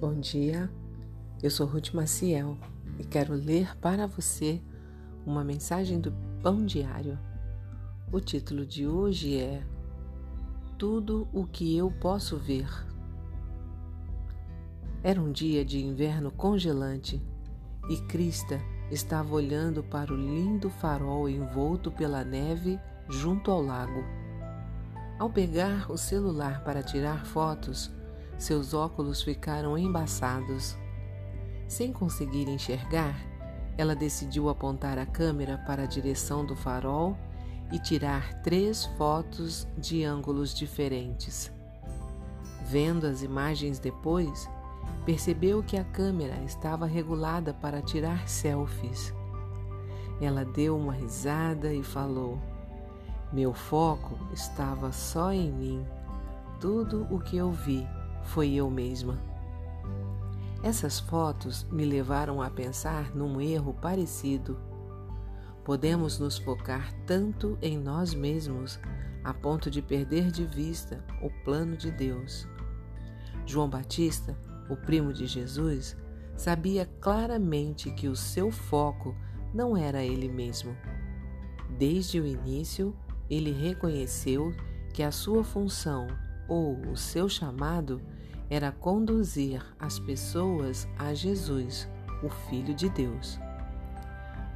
Bom dia, eu sou Ruth Maciel e quero ler para você uma mensagem do Pão Diário. O título de hoje é Tudo o que eu posso ver. Era um dia de inverno congelante e Krista estava olhando para o lindo farol envolto pela neve junto ao lago. Ao pegar o celular para tirar fotos, seus óculos ficaram embaçados. Sem conseguir enxergar, ela decidiu apontar a câmera para a direção do farol e tirar três fotos de ângulos diferentes. Vendo as imagens depois, percebeu que a câmera estava regulada para tirar selfies. Ela deu uma risada e falou: Meu foco estava só em mim. Tudo o que eu vi foi eu mesma. Essas fotos me levaram a pensar num erro parecido. Podemos nos focar tanto em nós mesmos a ponto de perder de vista o plano de Deus. João Batista o primo de Jesus, sabia claramente que o seu foco não era ele mesmo. Desde o início, ele reconheceu que a sua função ou o seu chamado era conduzir as pessoas a Jesus, o Filho de Deus.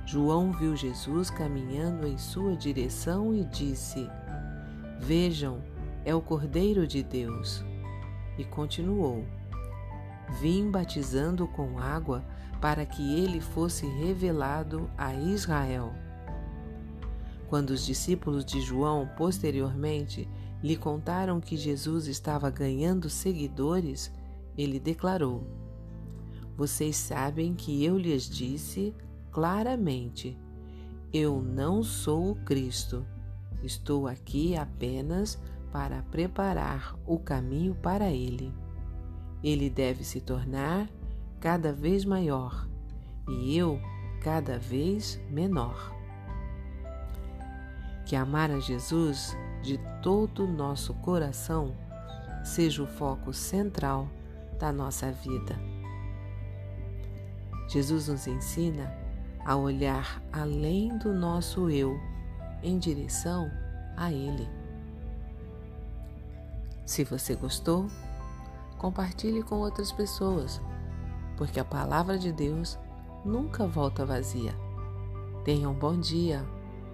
João viu Jesus caminhando em sua direção e disse: Vejam, é o Cordeiro de Deus. E continuou: Vim batizando com água para que ele fosse revelado a Israel. Quando os discípulos de João posteriormente lhe contaram que Jesus estava ganhando seguidores, ele declarou: Vocês sabem que eu lhes disse claramente: Eu não sou o Cristo. Estou aqui apenas para preparar o caminho para ele. Ele deve se tornar cada vez maior e eu cada vez menor. Que amar a Jesus de todo o nosso coração seja o foco central da nossa vida. Jesus nos ensina a olhar além do nosso eu em direção a Ele. Se você gostou, compartilhe com outras pessoas, porque a palavra de Deus nunca volta vazia. Tenha um bom dia,